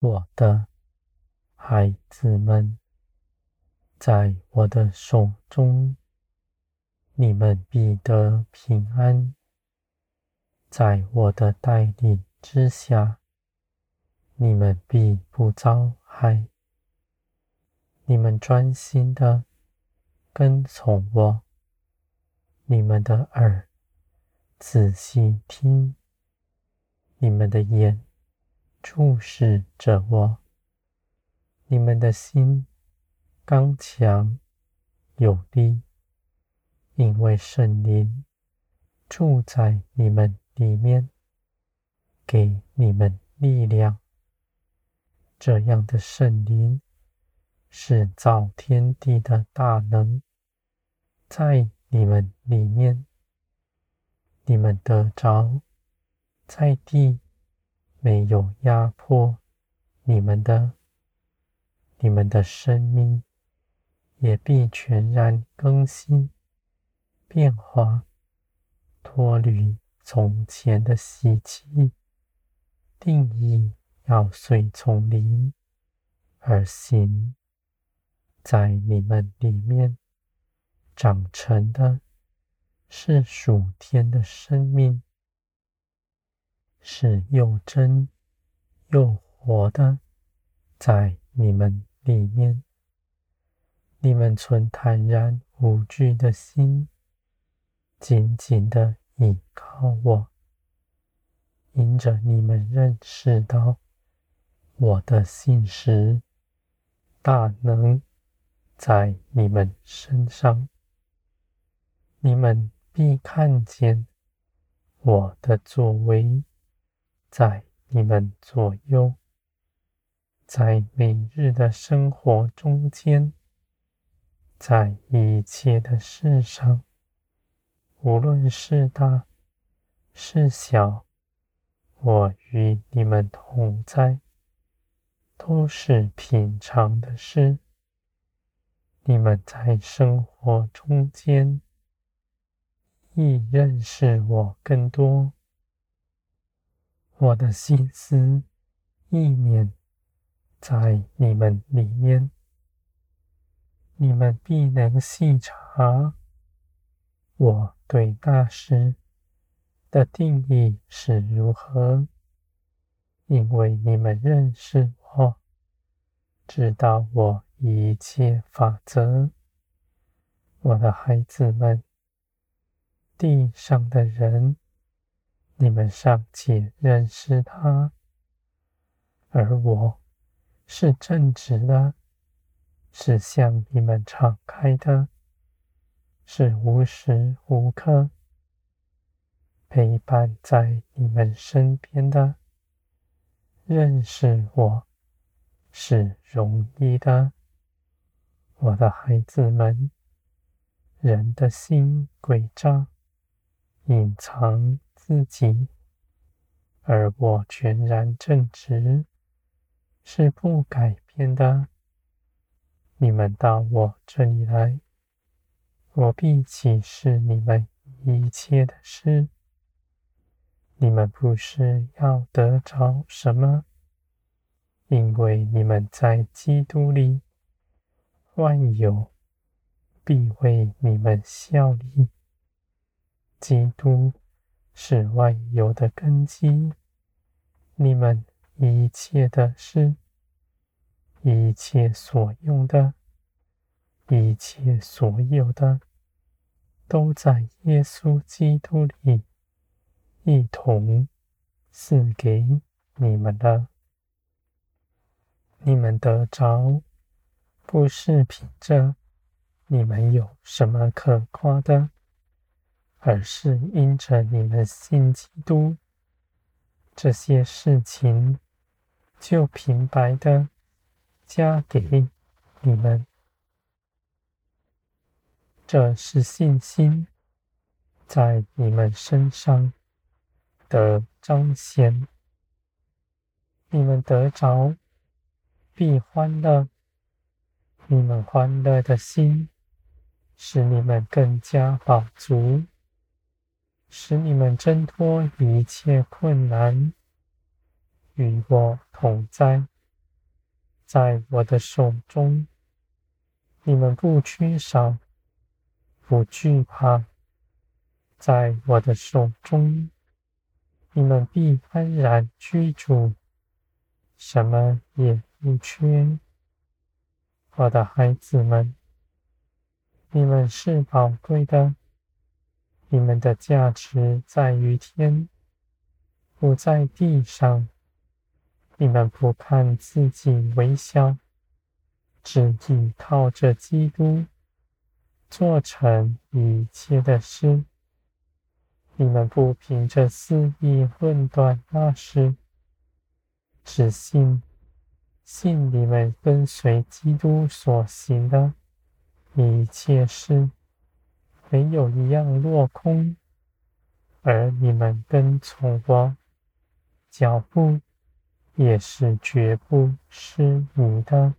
我的孩子们，在我的手中，你们必得平安；在我的带领之下，你们必不遭害。你们专心的跟从我，你们的耳仔细听，你们的眼注视着我，你们的心刚强有力，因为圣灵住在你们里面，给你们力量。这样的圣灵。是造天地的大能，在你们里面，你们得着，在地没有压迫你们的，你们的生命也必全然更新、变化，脱离从前的习气，定义要随从灵而行。在你们里面长成的，是属天的生命，是又真又活的，在你们里面，你们存坦然无惧的心，紧紧的倚靠我，因着你们认识到我的信实大能。在你们身上，你们必看见我的作为，在你们左右，在每日的生活中间，在一切的事上，无论是大是小，我与你们同在，都是平常的事。你们在生活中间，亦认识我更多。我的心思意念在你们里面，你们必能细察我对大师的定义是如何，因为你们认识我，知道我。一切法则，我的孩子们，地上的人，你们尚且认识他，而我是正直的，是向你们敞开的，是无时无刻陪伴在你们身边的，认识我是容易的。我的孩子们，人的心诡诈，隐藏自己，而我全然正直，是不改变的。你们到我这里来，我必启示你们一切的事。你们不是要得着什么，因为你们在基督里。万有必为你们效力。基督是万有的根基，你们一切的事，一切所用的，一切所有的，都在耶稣基督里一同赐给你们的。你们得着。不是凭着你们有什么可夸的，而是因着你们信基督，这些事情就平白的加给你们。这是信心在你们身上的彰显，你们得着必欢乐。你们欢乐的心，使你们更加饱足，使你们挣脱一切困难，与我同在，在我的手中，你们不缺少，不惧怕。在我的手中，你们必安然居住，什么也不缺。我的孩子们，你们是宝贵的，你们的价值在于天，不在地上。你们不看自己为小，只倚靠着基督，做成一切的事。你们不凭着私意论断那事，只信信你们跟随基督所行的一切事，没有一样落空，而你们跟从我脚步。也是绝不失迷的。